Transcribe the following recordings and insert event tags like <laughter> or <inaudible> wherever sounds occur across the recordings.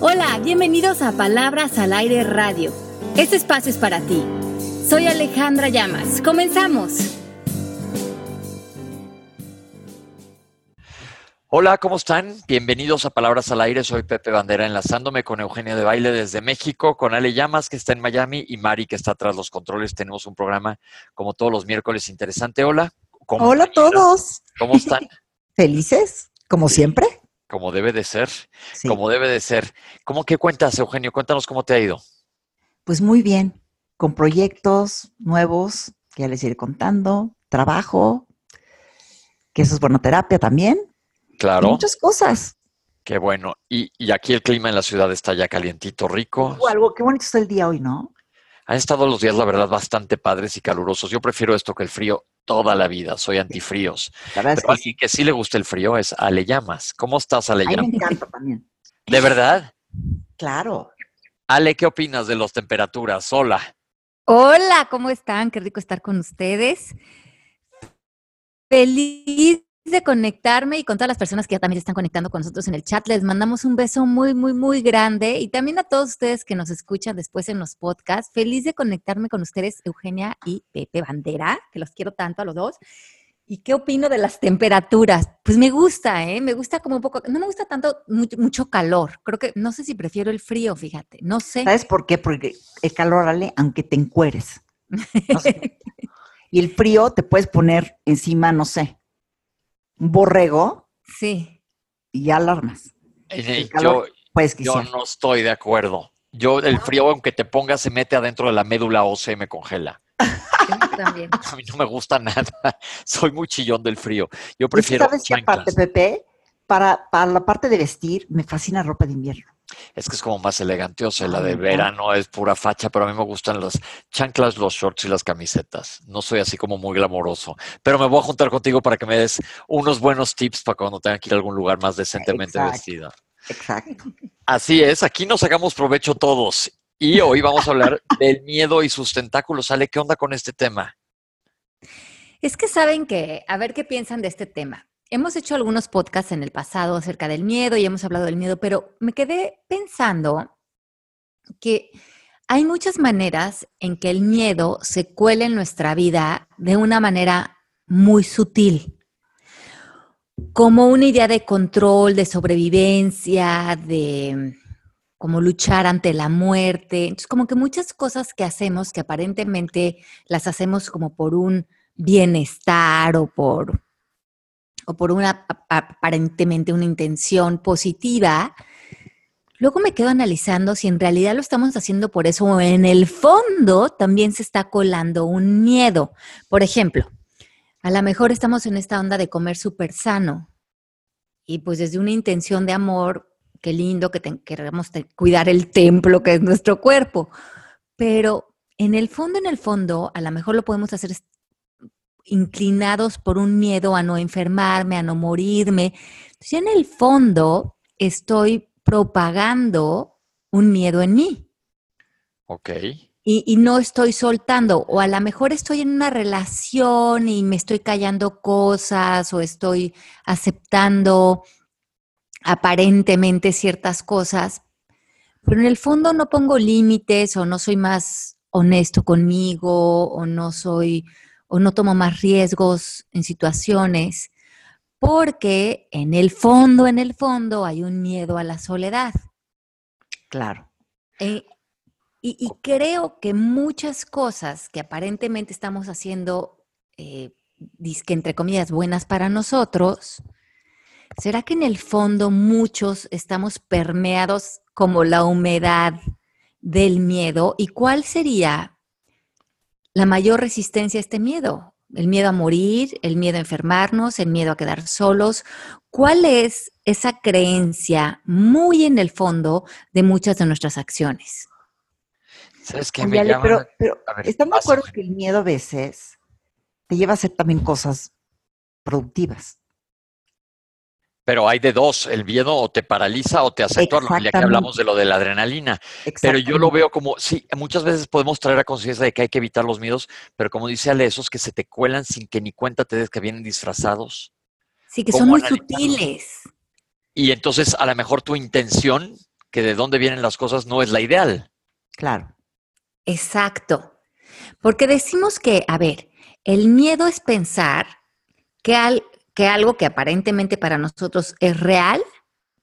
Hola, bienvenidos a Palabras al Aire Radio. Este espacio es para ti. Soy Alejandra Llamas. Comenzamos. Hola, ¿cómo están? Bienvenidos a Palabras al Aire. Soy Pepe Bandera, enlazándome con Eugenio de Baile desde México, con Ale Llamas, que está en Miami, y Mari, que está tras los controles. Tenemos un programa, como todos los miércoles, interesante. Hola. Hola a todos. ¿Cómo están? <laughs> Felices, como siempre. Como debe de ser, como debe de ser. ¿Cómo que cuentas, Eugenio? Cuéntanos cómo te ha ido. Pues muy bien, con proyectos nuevos que ya les iré contando, trabajo, que eso es bueno, terapia también. Claro. muchas cosas. Qué bueno. Y, aquí el clima en la ciudad está ya calientito, rico. algo, qué bonito está el día hoy, ¿no? Han estado los días, la verdad, bastante padres y calurosos. Yo prefiero esto que el frío toda la vida. Soy antifríos. Pero que alguien que sí le gusta el frío es Ale Llamas. ¿Cómo estás, Ale Llamas? me encanta también. ¿De verdad? Claro. Ale, ¿qué opinas de las temperaturas? Hola. Hola, ¿cómo están? Qué rico estar con ustedes. Feliz de conectarme y con todas las personas que ya también están conectando con nosotros en el chat. Les mandamos un beso muy, muy, muy grande y también a todos ustedes que nos escuchan después en los podcasts. Feliz de conectarme con ustedes, Eugenia y Pepe Bandera, que los quiero tanto a los dos. ¿Y qué opino de las temperaturas? Pues me gusta, ¿eh? Me gusta como un poco, no me gusta tanto mucho, calor. Creo que, no sé si prefiero el frío, fíjate, no sé. ¿Sabes por qué? Porque el calor, Ale, aunque te encueres. <laughs> y el frío te puedes poner encima, no sé, borrego. Sí. Y alarmas. Eh, yo, pues, yo no estoy de acuerdo. Yo, el frío, aunque te pongas, se mete adentro de la médula ósea y me congela. <laughs> También. A mí no me gusta nada. <laughs> Soy muy chillón del frío. Yo prefiero. ¿Sabes qué aparte, Pepe? Para, para la parte de vestir, me fascina ropa de invierno. Es que es como más elegante, o sea, la de verano es pura facha, pero a mí me gustan las chanclas, los shorts y las camisetas. No soy así como muy glamoroso, pero me voy a juntar contigo para que me des unos buenos tips para cuando tenga que ir a algún lugar más decentemente vestida. Exacto. Así es, aquí nos hagamos provecho todos. Y hoy vamos a hablar <laughs> del miedo y sus tentáculos. ¿Sale qué onda con este tema? Es que saben que, a ver qué piensan de este tema hemos hecho algunos podcasts en el pasado acerca del miedo y hemos hablado del miedo, pero me quedé pensando que hay muchas maneras en que el miedo se cuela en nuestra vida de una manera muy sutil, como una idea de control, de sobrevivencia, de como luchar ante la muerte. Entonces, como que muchas cosas que hacemos que aparentemente las hacemos como por un bienestar o por o por una aparentemente una intención positiva, luego me quedo analizando si en realidad lo estamos haciendo por eso o en el fondo también se está colando un miedo. Por ejemplo, a lo mejor estamos en esta onda de comer súper sano y pues desde una intención de amor, qué lindo que queremos cuidar el templo que es nuestro cuerpo, pero en el fondo, en el fondo, a lo mejor lo podemos hacer inclinados por un miedo a no enfermarme, a no morirme. Entonces, en el fondo estoy propagando un miedo en mí. Ok. Y, y, no estoy soltando, o a lo mejor estoy en una relación y me estoy callando cosas o estoy aceptando aparentemente ciertas cosas, pero en el fondo no pongo límites o no soy más honesto conmigo o no soy o no tomo más riesgos en situaciones, porque en el fondo, en el fondo hay un miedo a la soledad. Claro. Eh, y, creo que muchas cosas que aparentemente estamos haciendo, eh, que entre comillas, buenas para nosotros, ¿será que en el fondo muchos estamos permeados como la humedad del miedo? ¿Y cuál sería la mayor resistencia a este miedo? El miedo a morir, el miedo a enfermarnos, el miedo a quedar solos. ¿Cuál es esa creencia muy en el fondo de muchas de nuestras acciones? ¿Sabes qué me llama? Pero, pero ¿están de acuerdo que el miedo a veces te lleva a hacer también cosas productivas? Pero hay de dos, el miedo o te paraliza o te acentúa, ya que hablamos de lo de la adrenalina. Pero yo lo veo como, sí, muchas veces podemos traer a conciencia de que hay que evitar los miedos, pero como dice Ale, esos que se te cuelan sin que ni cuenta te des que vienen disfrazados. Sí, que son muy sutiles. Y entonces a lo mejor tu intención, que de dónde vienen las cosas no es la ideal. Claro. Exacto. Porque decimos que, a ver, el miedo es pensar que, al, que algo que aparentemente para nosotros es real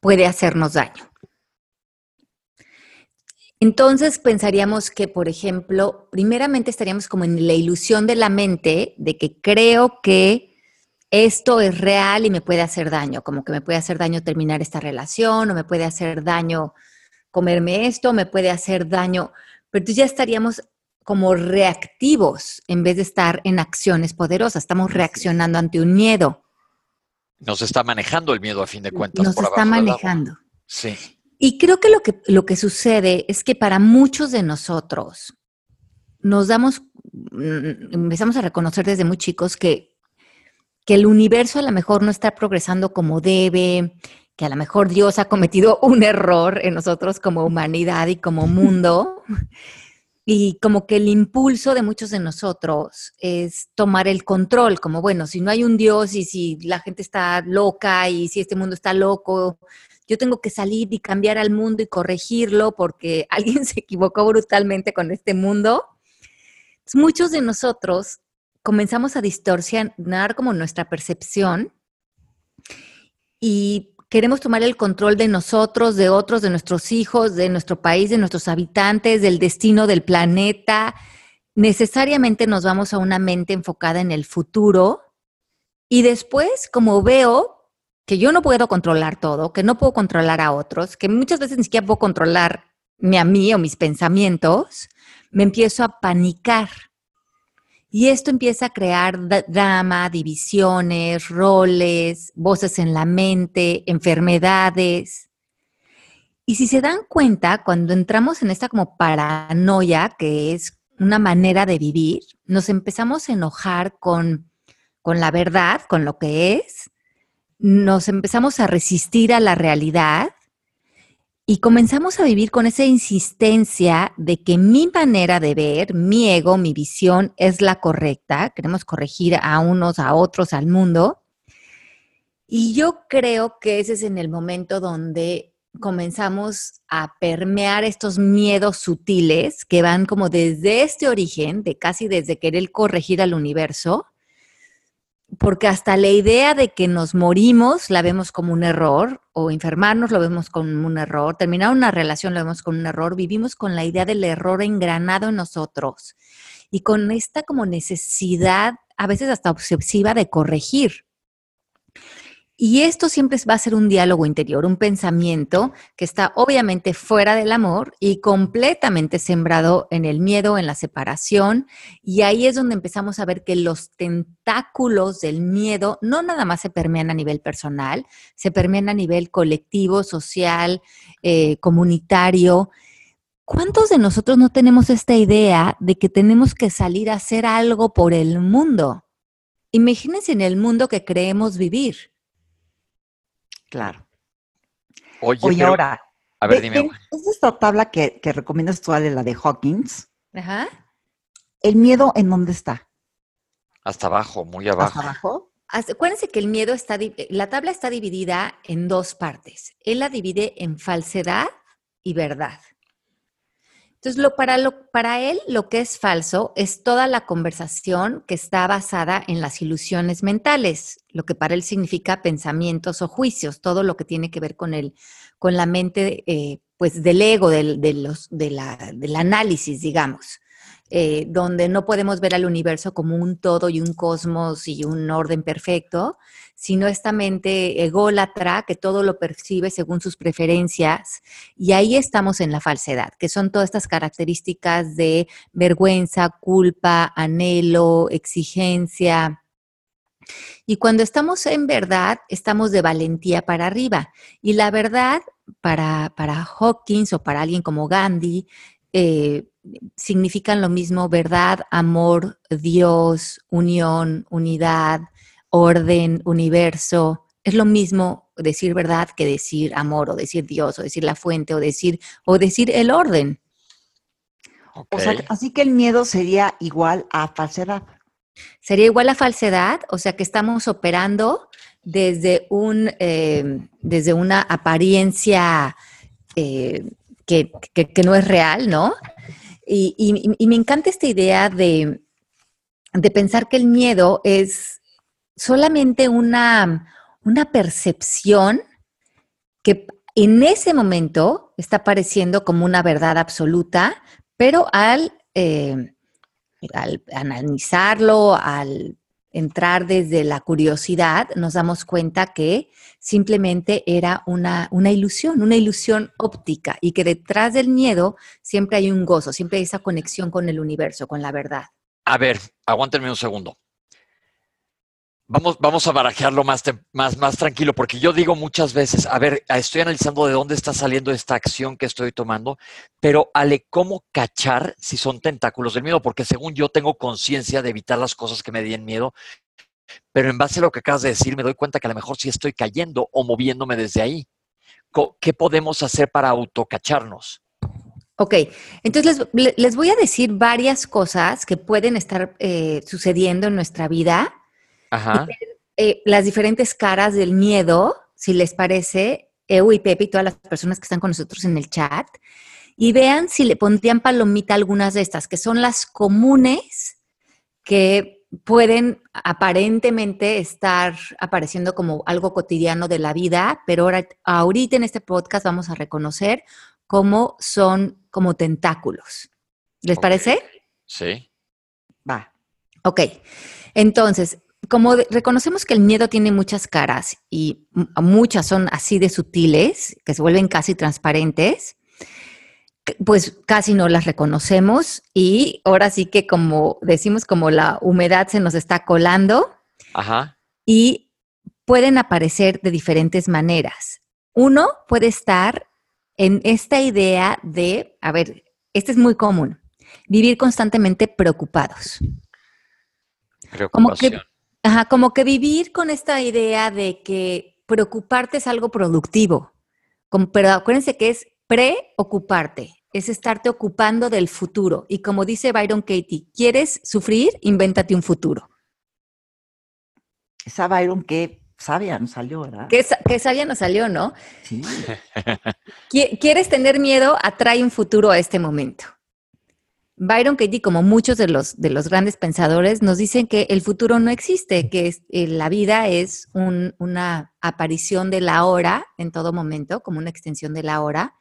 puede hacernos daño. Entonces pensaríamos que, por ejemplo, primeramente estaríamos como en la ilusión de la mente de que creo que esto es real y me puede hacer daño, como que me puede hacer daño terminar esta relación o me puede hacer daño comerme esto, me puede hacer daño, pero entonces ya estaríamos como reactivos en vez de estar en acciones poderosas, estamos reaccionando ante un miedo. Nos está manejando el miedo a fin de cuentas. Nos está manejando. Sí. Y creo que lo, que lo que sucede es que para muchos de nosotros nos damos, mm, empezamos a reconocer desde muy chicos que, que el universo a lo mejor no está progresando como debe, que a lo mejor Dios ha cometido un error en nosotros como humanidad y como mundo. <laughs> Y como que el impulso de muchos de nosotros es tomar el control, como bueno, si no hay un Dios y si la gente está loca y si este mundo está loco, yo tengo que salir y cambiar al mundo y corregirlo porque <laughs> alguien se equivocó brutalmente con este mundo. muchos de nosotros comenzamos a distorsionar como nuestra percepción y queremos tomar el control de nosotros, de otros, de nuestros hijos, de nuestro país, de nuestros habitantes, del destino del planeta. Necesariamente nos vamos a una mente enfocada en el futuro y después, como veo que yo no puedo controlar todo, que no puedo controlar a otros, que muchas veces ni siquiera puedo controlarme a mí o mis pensamientos, me empiezo a panicar y esto empieza a crear drama, divisiones, roles, voces en la mente, enfermedades. Y si se dan cuenta, cuando entramos en esta como paranoia, que es una manera de vivir, nos empezamos a enojar con, con la verdad, con lo que es, nos empezamos a resistir a la realidad y comenzamos a vivir con esa insistencia de que mi manera de ver, mi ego, mi visión es la correcta. Queremos corregir a unos, a otros, al mundo. Y yo creo que ese es en el momento donde comenzamos a permear estos miedos sutiles que van como desde este origen, de casi desde querer corregir al universo, porque hasta la idea de que nos morimos la vemos como un error, o enfermarnos lo vemos como un error, terminar una relación lo vemos como un error, vivimos con la idea del error engranado en nosotros y con esta como necesidad, a veces hasta obsesiva, de corregir. Y esto siempre va a ser un diálogo interior, un pensamiento que está obviamente fuera del amor y completamente sembrado en el miedo, en la separación. Y ahí es donde empezamos a ver que los tentáculos del miedo no nada más se permean a nivel personal, se permean a nivel colectivo, social, eh, comunitario. ¿Cuántos de nosotros no tenemos esta idea de que tenemos que salir a hacer algo por el mundo? Imagínense en el mundo que creemos vivir Claro. Oye, ahora. A ver, dime. ¿Es esta tabla que, recomiendas tú, Ale, la de Hawkins? Ajá. ¿El miedo en dónde está? Hasta abajo, muy abajo. ¿Hasta abajo? Acuérdense que el miedo está, la tabla está dividida en dos partes. Él la divide en falsedad y verdad. Entonces, lo, para, lo, para él lo que es falso es toda la conversación que está basada en las ilusiones mentales, lo que para él significa pensamientos o juicios, todo lo que tiene que ver con, el, con la mente eh, pues del ego, del, de los, de la, del análisis, digamos. Eh, donde no podemos ver al universo como un todo y un cosmos y un orden perfecto, sino esta mente ególatra que todo lo percibe según sus preferencias. Y ahí estamos en la falsedad, que son todas estas características de vergüenza, culpa, anhelo, exigencia. Y cuando estamos en verdad, estamos de valentía para arriba. Y la verdad, para, para Hawkins o para alguien como Gandhi, eh, significan lo mismo, verdad, amor, Dios, unión, unidad, orden, universo. Es lo mismo decir verdad que decir amor o decir Dios o decir la fuente o decir o decir el orden. O sea, así que el miedo sería igual a falsedad. Sería igual a falsedad, o sea que estamos operando desde un eh, desde una apariencia eh, que, no es real, ¿no? Y, me encanta esta idea de, de, pensar que el miedo es solamente una, una percepción que en ese momento está pareciendo como una verdad absoluta, pero al, eh, al analizarlo, al entrar desde la curiosidad, nos damos cuenta que simplemente era una, una, ilusión, una ilusión óptica y que detrás del miedo siempre hay un gozo, siempre hay esa conexión con el universo, con la verdad. A ver, aguántenme un segundo. Vamos, vamos a barajearlo más, más, más tranquilo, porque yo digo muchas veces, a ver, estoy analizando de dónde está saliendo esta acción que estoy tomando, pero Ale, ¿cómo cachar si son tentáculos del miedo? Porque según yo tengo conciencia de evitar las cosas que me den miedo, pero en base a lo que acabas de decir, me doy cuenta que a lo mejor sí estoy cayendo o moviéndome desde ahí. ¿Qué podemos hacer para autocacharnos? Ok, entonces les, voy a decir varias cosas que pueden estar eh, sucediendo en nuestra vida eh, las diferentes caras del miedo, si les parece, Eu y Pepe y todas las personas que están con nosotros en el chat, y vean si le pondrían palomita algunas de estas, que son las comunes que pueden aparentemente estar apareciendo como algo cotidiano de la vida, pero ahora, ahorita en este podcast vamos a reconocer cómo son como tentáculos. ¿Les parece? Sí. Va. Ok. Entonces, como reconocemos que el miedo tiene muchas caras y muchas son así de sutiles, que se vuelven casi transparentes, pues casi no las reconocemos y ahora sí que como decimos, como la humedad se nos está colando y pueden aparecer de diferentes maneras. Uno puede estar en esta idea de, a ver, este es muy común, vivir constantemente preocupados. Preocupación. Ajá, como que vivir con esta idea de que preocuparte es algo productivo. pero acuérdense que es preocuparte, es estarte ocupando del futuro. Y como dice Byron Katie, ¿quieres sufrir? Invéntate un futuro. Esa Byron que sabia no salió, ¿verdad? Que, que sabia no salió, ¿no? Sí. <laughs> ¿Quieres tener miedo? Atrae un futuro a este momento. Byron Katie, como muchos de los, de los grandes pensadores, nos dicen que el futuro no existe, que eh, la vida es una aparición de la hora en todo momento, como una extensión de la hora,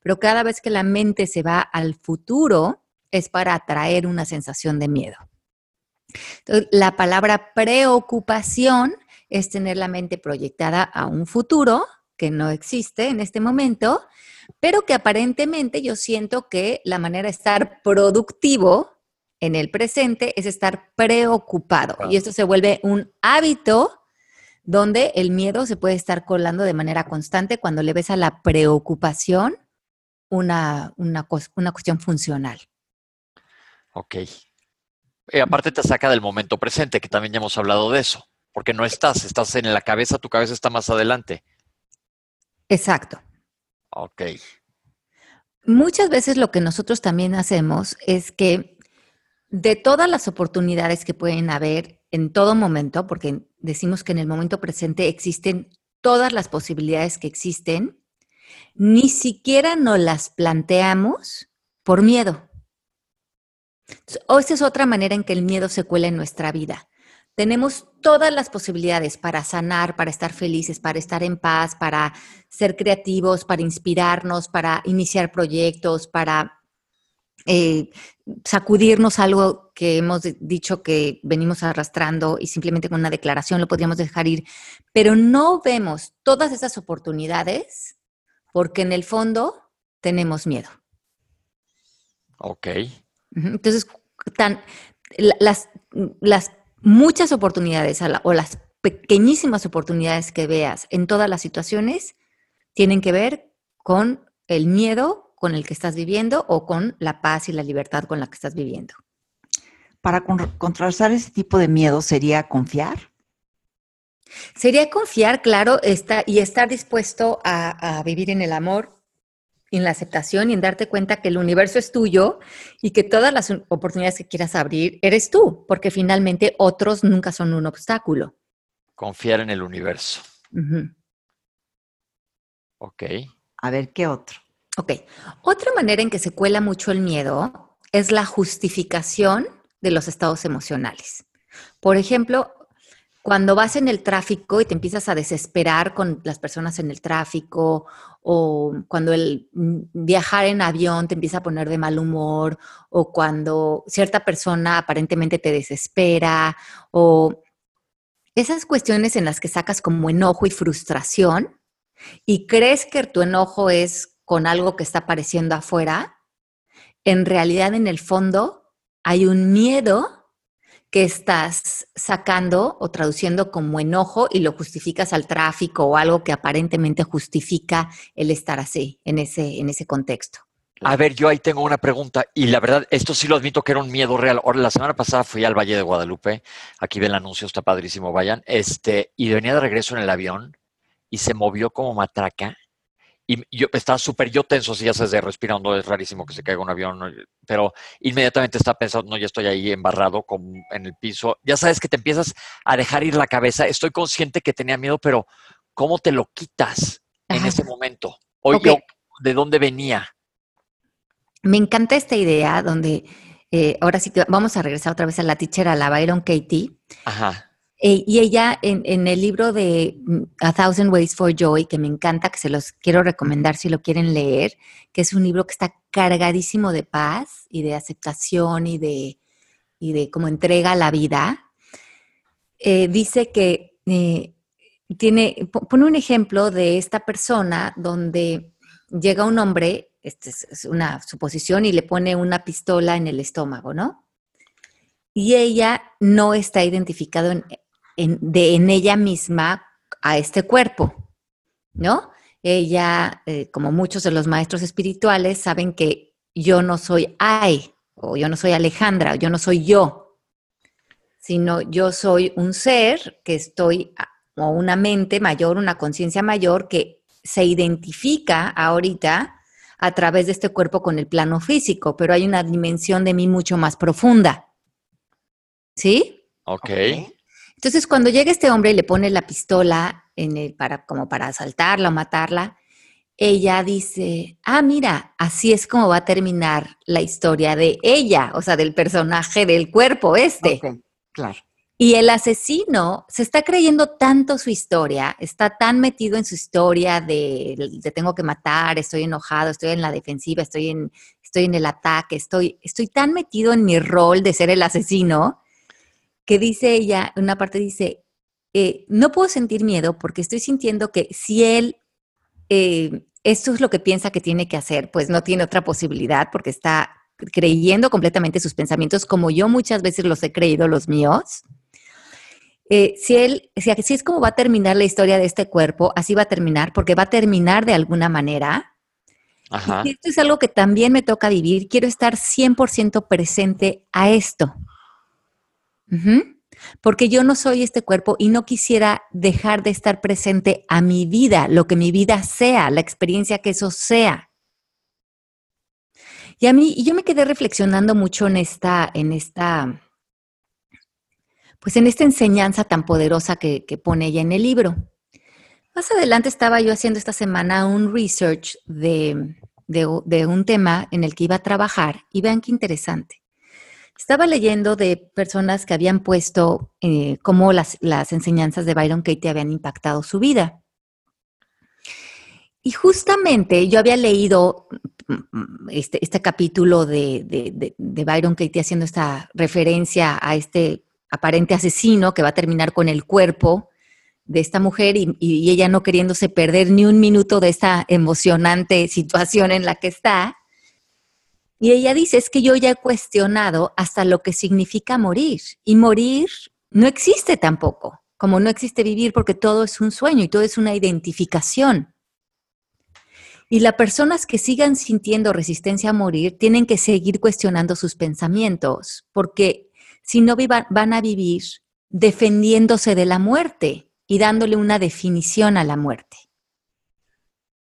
pero cada vez que la mente se va al futuro es para atraer una sensación de miedo. La palabra preocupación es tener la mente proyectada a un futuro que no existe en este momento pero que aparentemente yo siento que la manera de estar productivo en el presente es estar preocupado. Y esto se vuelve un hábito donde el miedo se puede estar colando de manera constante cuando le ves a la preocupación una, una, una cuestión funcional. Ok. Y aparte te saca del momento presente, que también ya hemos hablado de eso, porque no estás, estás en la cabeza, tu cabeza está más adelante. Exacto. Ok. Muchas veces lo que nosotros también hacemos es que de todas las oportunidades que pueden haber en todo momento, porque decimos que en el momento presente existen todas las posibilidades que existen, ni siquiera nos las planteamos por miedo. O esa es otra manera en que el miedo se cuela en nuestra vida. Tenemos todas las posibilidades para sanar, para estar felices, para estar en paz, para ser creativos, para inspirarnos, para iniciar proyectos, para eh, sacudirnos algo que hemos dicho que venimos arrastrando y simplemente con una declaración lo podríamos dejar ir. Pero no vemos todas esas oportunidades porque en el fondo tenemos miedo. Ok. Entonces, tan, las, las muchas oportunidades o las pequeñísimas oportunidades que veas en todas las situaciones tienen que ver con el miedo con el que estás viviendo o con la paz y la libertad con la que estás viviendo. Para contrarrestar ese tipo de miedo sería confiar. Sería confiar, claro, y estar dispuesto a vivir en el amor, en la aceptación y en darte cuenta que el universo es tuyo y que todas las oportunidades que quieras abrir eres tú, porque finalmente otros nunca son un obstáculo. Confiar en el universo. Ok. A ver, ¿qué otro? Ok. Otra manera en que se cuela mucho el miedo es la justificación de los estados emocionales. Por ejemplo, cuando vas en el tráfico y te empiezas a desesperar con las personas en el tráfico, o cuando el viajar en avión te empieza a poner de mal humor, o cuando cierta persona aparentemente te desespera, o esas cuestiones en las que sacas como enojo y frustración y crees que tu enojo es con algo que está apareciendo afuera, en realidad en el fondo hay un miedo que estás sacando o traduciendo como enojo y lo justificas al tráfico o algo que aparentemente justifica el estar así, en ese, en ese contexto. A ver, yo ahí tengo una pregunta y la verdad, esto sí lo admito que era un miedo real. Ahora, la semana pasada fui al Valle de Guadalupe, aquí ven el anuncio, está padrísimo, vayan, este, y venía de regreso en el avión y se movió como matraca y yo estaba súper yo tenso, si ya sabes, de respirando, es rarísimo que se caiga un avión, pero inmediatamente estaba pensando, no, ya estoy ahí embarrado en el piso. Ya sabes que te empiezas a dejar ir la cabeza. Estoy consciente que tenía miedo, pero ¿cómo te lo quitas en ese momento? Hoy ¿de dónde venía? Me encanta esta idea donde, eh, ahora sí que vamos a regresar otra vez a la teacher, a la Byron Katie. Ajá. Eh, y ella en, el libro de mm, A Thousand Ways for Joy, que me encanta, que se los quiero recomendar si lo quieren leer, que es un libro que está cargadísimo de paz y de aceptación y de, y de como entrega a la vida, eh, dice que tiene, pone un ejemplo de esta persona donde llega un hombre esta es una suposición, y le pone una pistola en el estómago, ¿no? Y ella no está identificado en, de, en ella misma a este cuerpo, ¿no? Ella, eh, como muchos de los maestros espirituales, saben que yo no soy Ay, o yo no soy Alejandra, o yo no soy yo, sino yo soy un ser que estoy, o una mente mayor, una conciencia mayor que se identifica ahorita a través de este cuerpo con el plano físico, pero hay una dimensión de mí mucho más profunda. ¿Sí? Ok. Entonces, cuando llega este hombre y le pone la pistola en el, para, como para asaltarla o matarla, ella dice, ah, mira, así es como va a terminar la historia de ella, o sea, del personaje del cuerpo este. claro. Y el asesino se está creyendo tanto su historia, está tan metido en su historia de, te tengo que matar, estoy enojado, estoy en la defensiva, estoy en, estoy en el ataque, estoy, estoy tan metido en mi rol de ser el asesino, que dice ella, una parte dice, eh, no puedo sentir miedo porque estoy sintiendo que si él, eh, esto es lo que piensa que tiene que hacer, pues no tiene otra posibilidad porque está creyendo completamente sus pensamientos como yo muchas veces los he creído los míos. Eh, si él, si así es como va a terminar la historia de este cuerpo, así va a terminar, porque va a terminar de alguna manera. Ajá. Y esto es algo que también me toca vivir. Quiero estar 100% presente a esto. Porque yo no soy este cuerpo y no quisiera dejar de estar presente a mi vida, lo que mi vida sea, la experiencia que eso sea. Y a mí, y yo me quedé reflexionando mucho en esta, en esta, pues en esta enseñanza tan poderosa que, pone ella en el libro. Más adelante estaba yo haciendo esta semana un research de, un tema en el que iba a trabajar y vean qué interesante. Estaba leyendo de personas que habían puesto eh, cómo las, enseñanzas de Byron Katie habían impactado su vida. Y justamente yo había leído mm, este, este capítulo de, Byron Katie haciendo esta referencia a este aparente asesino que va a terminar con el cuerpo de esta mujer y, ella no queriéndose perder ni un minuto de esta emocionante situación en la que está. Y ella dice, es que yo ya he cuestionado hasta lo que significa morir. Y morir no existe tampoco, como no existe vivir porque todo es un sueño y todo es una identificación. Y las personas que sigan sintiendo resistencia a morir tienen que seguir cuestionando sus pensamientos, porque si no van a vivir defendiéndose de la muerte y dándole una definición a la muerte.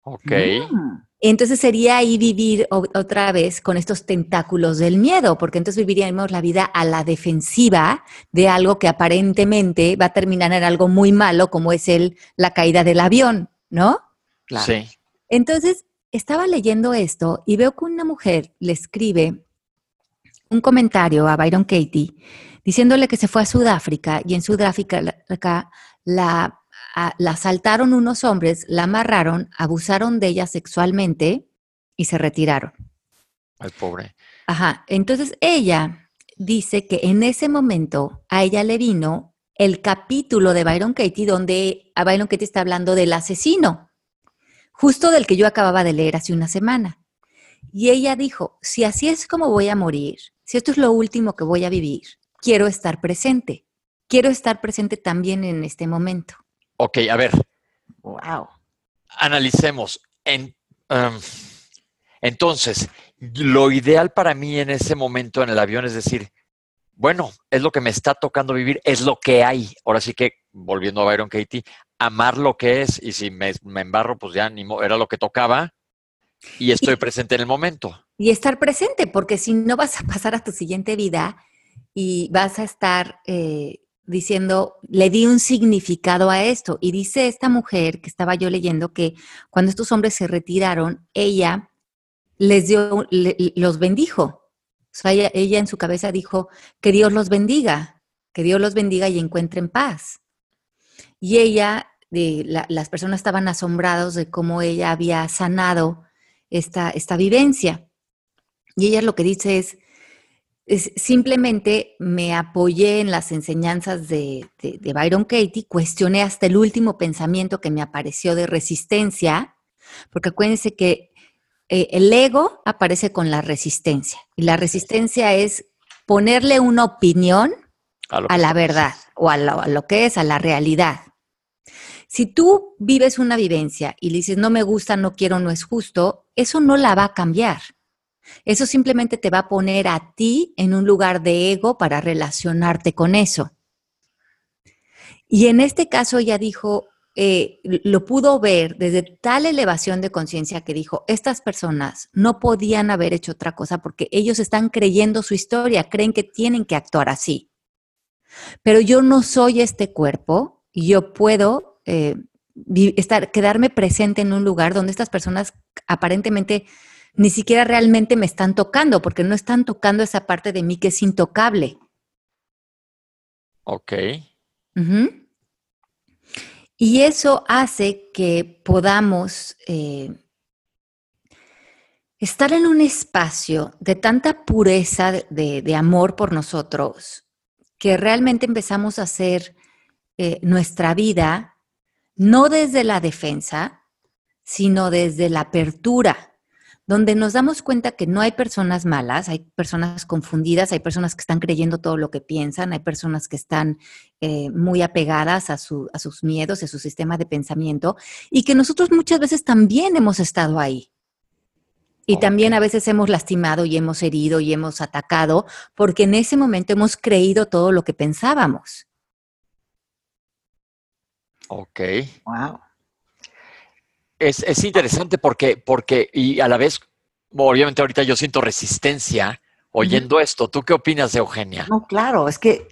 Ok. Mm. Entonces sería ahí vivir otra vez con estos tentáculos del miedo, porque entonces viviríamos la vida a la defensiva de algo que aparentemente va a terminar en algo muy malo, como es el, la caída del avión, ¿no? Claro. Sí. Entonces, estaba leyendo esto y veo que una mujer le escribe un comentario a Byron Katie diciéndole que se fue a Sudáfrica y en Sudáfrica la, la asaltaron unos hombres, la amarraron, abusaron de ella sexualmente y se retiraron. Ay, pobre. Ajá. Entonces ella dice que en ese momento a ella le vino el capítulo de Byron Katie donde a Byron Katie está hablando del asesino, justo del que yo acababa de leer hace una semana. Y ella dijo, si así es como voy a morir, si esto es lo último que voy a vivir, quiero estar presente. Quiero estar presente también en este momento. Ok, a ver. Wow. Analicemos. En, um, entonces, lo ideal para mí en ese momento en el avión es decir, bueno, es lo que me está tocando vivir, es lo que hay. Ahora sí que, volviendo a Byron Katie, amar lo que es y si me, embarro, pues ya ni era lo que tocaba y estoy presente en el momento. Y estar presente, porque si no vas a pasar a tu siguiente vida y vas a estar eh, diciendo, le di un significado a esto. Y dice esta mujer que estaba yo leyendo que cuando estos hombres se retiraron, ella les dio, los bendijo. Ella, en su cabeza dijo, que Dios los bendiga, que Dios los bendiga y encuentren paz. Y ella, las personas estaban asombrados de cómo ella había sanado esta, esta vivencia. Y ella lo que dice es, es, simplemente me apoyé en las enseñanzas de, de, de, Byron Katie, cuestioné hasta el último pensamiento que me apareció de resistencia, porque acuérdense que eh, el ego aparece con la resistencia. Y la resistencia es ponerle una opinión a, la verdad o a lo, que es, a la realidad. Si tú vives una vivencia y le dices, no me gusta, no quiero, no es justo, eso no la va a cambiar. Eso simplemente te va a poner a ti en un lugar de ego para relacionarte con eso. Y en este caso ella dijo, eh, lo pudo ver desde tal elevación de conciencia que dijo, estas personas no podían haber hecho otra cosa porque ellos están creyendo su historia, creen que tienen que actuar así. Pero yo no soy este cuerpo y yo puedo eh, estar, quedarme presente en un lugar donde estas personas aparentemente ni siquiera realmente me están tocando, porque no están tocando esa parte de mí que es intocable. Ok. Y eso hace que podamos eh, estar en un espacio de tanta pureza de, amor por nosotros que realmente empezamos a hacer eh, nuestra vida no desde la defensa, sino desde la apertura donde nos damos cuenta que no hay personas malas, hay personas confundidas, hay personas que están creyendo todo lo que piensan, hay personas que están eh, muy apegadas a, sus miedos, a su sistema de pensamiento, y que nosotros muchas veces también hemos estado ahí. Y también a veces hemos lastimado y hemos herido y hemos atacado porque en ese momento hemos creído todo lo que pensábamos. Ok. Wow es, interesante porque, porque, y a la vez, obviamente ahorita yo siento resistencia oyendo esto. ¿Tú qué opinas, Eugenia? No, claro, es que,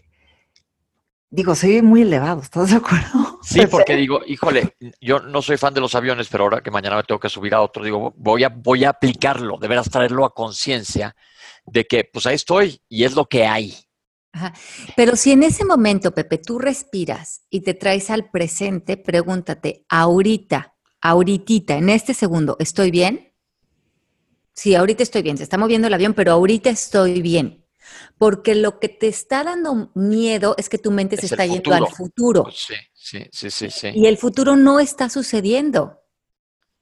digo, ve muy elevado, ¿estás de acuerdo? <laughs> Sí, porque digo, híjole, yo no soy fan de los aviones, pero ahora que mañana me tengo que subir a otro, digo, voy a, voy a aplicarlo, deberás traerlo a conciencia de que, pues ahí estoy y es lo que hay. Pero si en ese momento, Pepe, tú respiras y te traes al presente, pregúntate, ahorita, ahorita, en este segundo, ¿estoy bien? Sí, ahorita estoy bien, se está moviendo el avión, pero ahorita estoy bien. Porque lo que te está dando miedo es que tu mente se está yendo al futuro. Sí, sí, sí, sí, sí. Y el futuro no está sucediendo.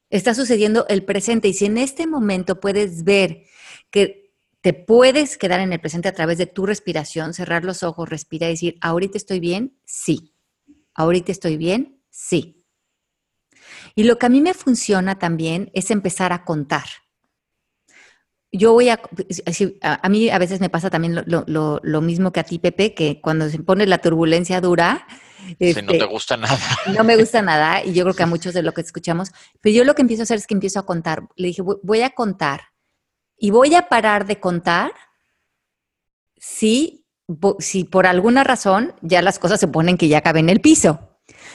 Está sucediendo el presente. Y si en este momento puedes ver que te puedes quedar en el presente a través de tu respiración, cerrar los ojos, respirar y decir, ¿ahorita estoy bien? Sí. ¿Ahorita estoy bien? Sí. Y lo que a mí me funciona también es empezar a contar. Yo voy a, a, mí a veces me pasa también lo, mismo que a ti, Pepe, que cuando se pone la turbulencia dura, no te este, gusta nada. <laughs> No me gusta nada y yo creo que a <laughs> muchos de lo que escuchamos, pero yo lo que empiezo a hacer es que empiezo a contar. Le dije, voy a contar y voy a parar de contar si, si por alguna razón ya las cosas se ponen que ya caben en el piso.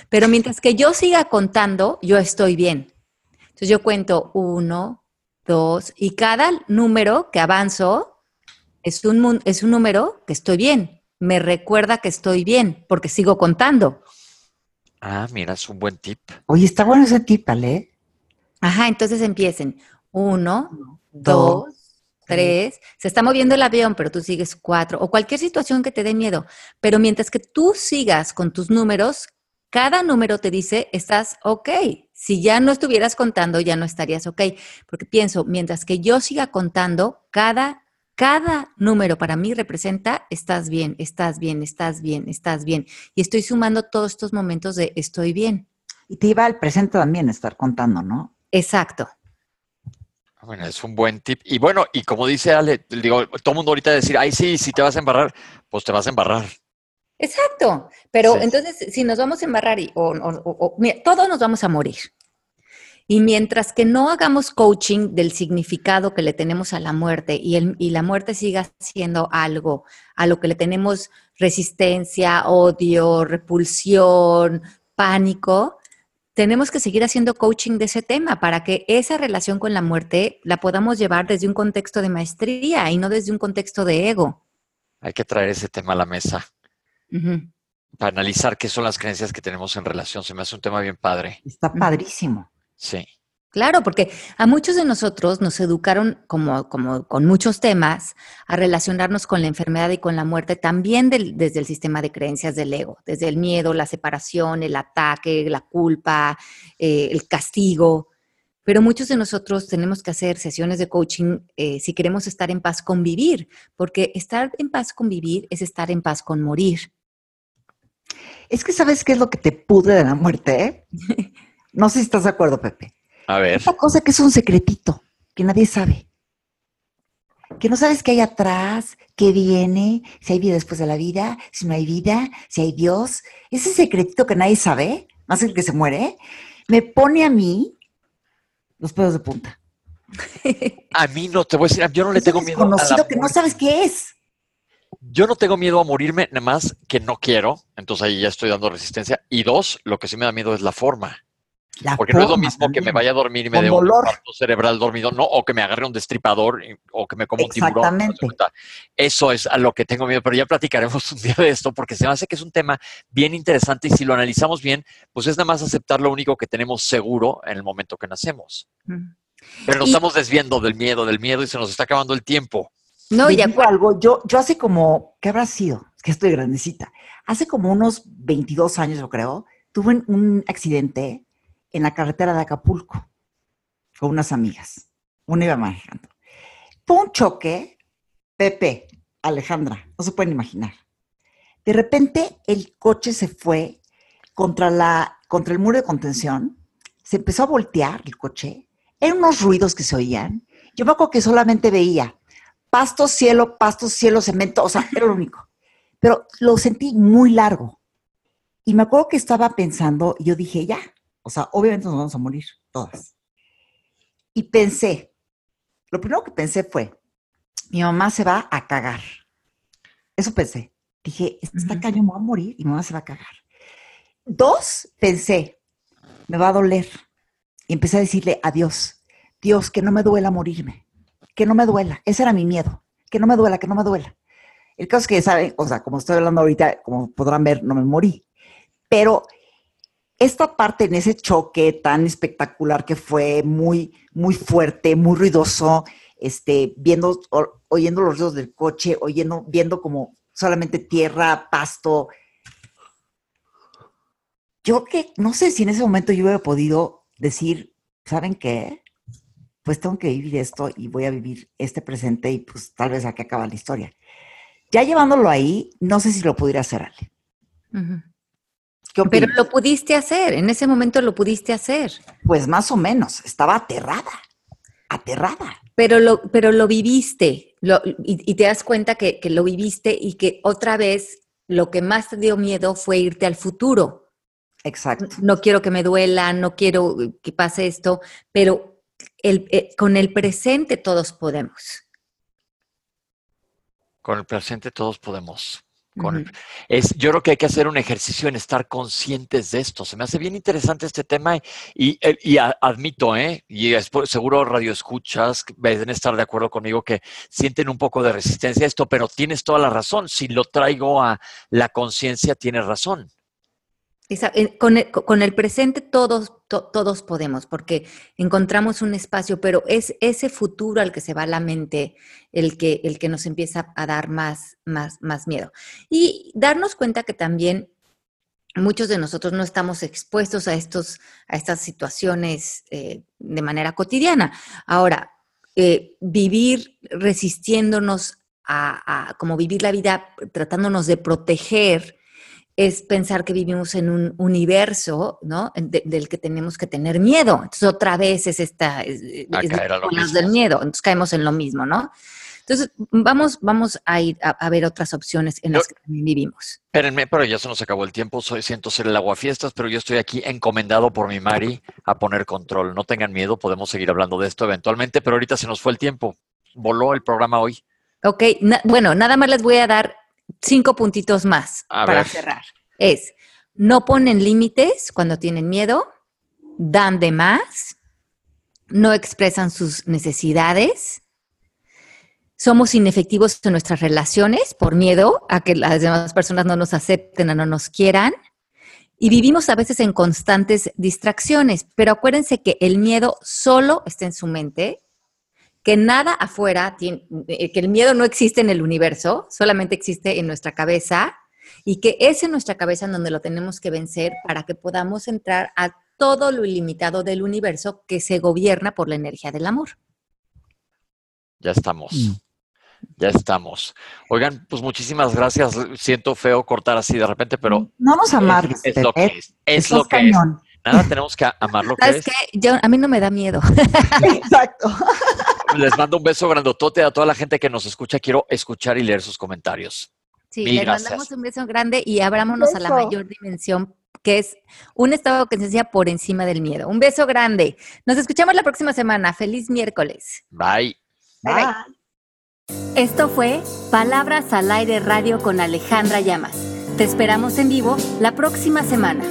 Pero mientras que yo siga contando, yo estoy bien. Entonces yo cuento uno, dos, y cada número que avanzo es un, es un número que estoy bien. Me recuerda que estoy bien, porque sigo contando. Ah, mira, es un buen tip. Oye, está bueno ese tip, Ale. Ajá, entonces empiecen. Uno, dos, tres. Se está moviendo el avión, pero tú sigues cuatro. O cualquier situación que te dé miedo. Pero mientras que tú sigas con tus números, cada número te dice, estás ok. Si ya no estuvieras contando, ya no estarías ok. Porque pienso, mientras que yo siga contando, cada, cada número para mí representa, estás bien, estás bien, estás bien, estás bien. Y estoy sumando todos estos momentos de estoy bien. Y te iba al presente también estar contando, ¿no? Exacto. Bueno, es un buen tip. Y bueno, y como dice Ale, digo, todo el mundo ahorita decir, ay, sí, si te vas a embarrar, pues te vas a embarrar. Exacto. Pero entonces, si nos vamos a embarrar, y, o, todos nos vamos a morir. Y mientras que no hagamos coaching del significado que le tenemos a la muerte y, el, y la muerte siga siendo algo a lo que le tenemos resistencia, odio, repulsión, pánico, tenemos que seguir haciendo coaching de ese tema para que esa relación con la muerte la podamos llevar desde un contexto de maestría y no desde un contexto de ego. Hay que traer ese tema a la mesa para analizar qué son las creencias que tenemos en relación. Se me hace un tema bien padre. Está padrísimo. Sí. Claro, porque a muchos de nosotros nos educaron, como, como con muchos temas, a relacionarnos con la enfermedad y con la muerte también desde el sistema de creencias del ego, desde el miedo, la separación, el ataque, la culpa, eh, el castigo. Pero muchos de nosotros tenemos que hacer sesiones de coaching eh, si queremos estar en paz con vivir, porque estar en paz con vivir es estar en paz con morir. Es que sabes qué es lo que te pudre de la muerte, ¿eh? <laughs> No sé si estás de acuerdo, Pepe. A ver. Esta cosa que es un secretito, que nadie sabe. Que no sabes qué hay atrás, qué viene, si hay vida después de la vida, si no hay vida, si hay Dios. Ese secretito que nadie sabe, más el que se muere, me pone a mí los pedos de punta. <laughs> A mí no, te voy a decir, yo no le tengo miedo conocido que no sabes qué es. Yo no tengo miedo a morirme, nada más que no quiero, entonces ahí ya estoy dando resistencia. Y dos, lo que sí me da miedo es la forma. Porque no es lo mismo que me vaya a dormir y me dé un parto cerebral dormido, no, o que me agarre un destripador o que me coma un tiburón. Eso es a lo que tengo miedo, pero ya platicaremos <laughs> un día de esto porque se me hace que es un tema bien interesante y si lo analizamos bien, pues es nada más aceptar lo único que tenemos seguro en el momento que nacemos. Pero nos estamos desviando del miedo, del miedo y se nos está acabando el tiempo. No, y algo, yo, yo hace como, ¿qué habrá sido? Es que estoy grandecita. Hace como unos 22 años, yo creo, tuve un accidente en la carretera de Acapulco con unas amigas. Una iba manejando. Fue un choque, Pepe, Alejandra, no se pueden imaginar. De repente el coche se fue contra, la, contra el muro de contención, se empezó a voltear el coche, eran unos ruidos que se oían. Yo me acuerdo que solamente veía pasto, cielo, pasto, cielo, cemento, o sea, era lo único. Pero lo sentí muy largo. Y me acuerdo que estaba pensando, y yo dije, ya, o sea, obviamente nos vamos a morir todas. Y pensé, lo primero que pensé fue, mi mamá se va a cagar. Eso pensé. Dije, está caño, me va a morir y mi mamá se va a cagar. Dos, pensé, me va a doler. Y empecé a decirle adiós. Dios, que no me duela morirme. Que no me duela. Ese era mi miedo. Que no me duela, que no me duela. El caso es que, ¿saben? O sea, como estoy hablando ahorita, como podrán ver, no me morí. Pero esta parte en ese choque tan espectacular que fue muy, muy fuerte, muy ruidoso, este, viendo, oyendo los ruidos del coche, oyendo, viendo como solamente tierra, pasto. Yo que no sé si en ese momento yo hubiera podido decir, ¿saben qué? Pues tengo que vivir esto y voy a vivir este presente y pues tal vez aquí acaba la historia. Ya llevándolo ahí, no sé si lo pudiera hacer Ale. Pero lo pudiste hacer, en ese momento lo pudiste hacer. Pues más o menos, estaba aterrada, aterrada. Pero lo, pero lo viviste y, te das cuenta que, lo viviste y que otra vez lo que más te dio miedo fue irte al futuro. Exacto. No quiero que me duela, no quiero que pase esto, pero el, eh, con el presente todos podemos. Con el presente todos podemos. es, yo creo que hay que hacer un ejercicio en estar conscientes de esto. Se me hace bien interesante este tema y, y, admito, ¿eh? y seguro radio escuchas, deben estar de acuerdo conmigo que sienten un poco de resistencia a esto, pero tienes toda la razón. Si lo traigo a la conciencia, tienes razón. Con el, presente todos, todos podemos, porque encontramos un espacio, pero es ese futuro al que se va la mente el que, el que nos empieza a dar más, más, más miedo. Y darnos cuenta que también muchos de nosotros no estamos expuestos a, estos, a estas situaciones eh, de manera cotidiana. Ahora, eh, vivir resistiéndonos a, como vivir la vida tratándonos de proteger, es pensar que vivimos en un universo, ¿no? del que tenemos que tener miedo. Entonces, otra vez es esta, es, del miedo. Entonces, caemos en lo mismo, ¿no? Entonces, vamos, vamos a ir a, ver otras opciones en las que vivimos. Espérenme, pero ya se nos acabó el tiempo. Soy, siento ser el aguafiestas, pero yo estoy aquí encomendado por mi Mari a poner control. No tengan miedo, podemos seguir hablando de esto eventualmente, pero ahorita se nos fue el tiempo. Voló el programa hoy. Ok, bueno, nada más les voy a dar cinco puntitos más para cerrar. Es, no ponen límites cuando tienen miedo, dan de más, no expresan sus necesidades, somos inefectivos en nuestras relaciones por miedo a que las demás personas no nos acepten o no nos quieran. Y vivimos a veces en constantes distracciones, pero acuérdense que el miedo solo está en su mente que nada afuera, tiene, eh, que el miedo no existe en el universo, solamente existe en nuestra cabeza y que es en nuestra cabeza en donde lo tenemos que vencer para que podamos entrar a todo lo ilimitado del universo que se gobierna por la energía del amor. Ya estamos. Mm. Ya estamos. Oigan, pues muchísimas gracias. Siento feo cortar así de repente, pero. No nos amargues. Es, lo que es. Es lo que es. Nada, tenemos que amar lo que es. Que a mí no me da miedo. <laughs> Exacto. <laughs> Les mando un beso grandotote a toda la gente que nos escucha. Quiero escuchar y leer sus comentarios. Sí, les mandamos un beso grande y abrámonos a la mayor dimensión, que es un estado que se hacía por encima del miedo. Un beso grande. Nos escuchamos la próxima semana. Feliz miércoles. Bye. Bye. bye. Esto fue Palabras al Aire Radio con Alejandra Llamas. Te esperamos en vivo la próxima semana.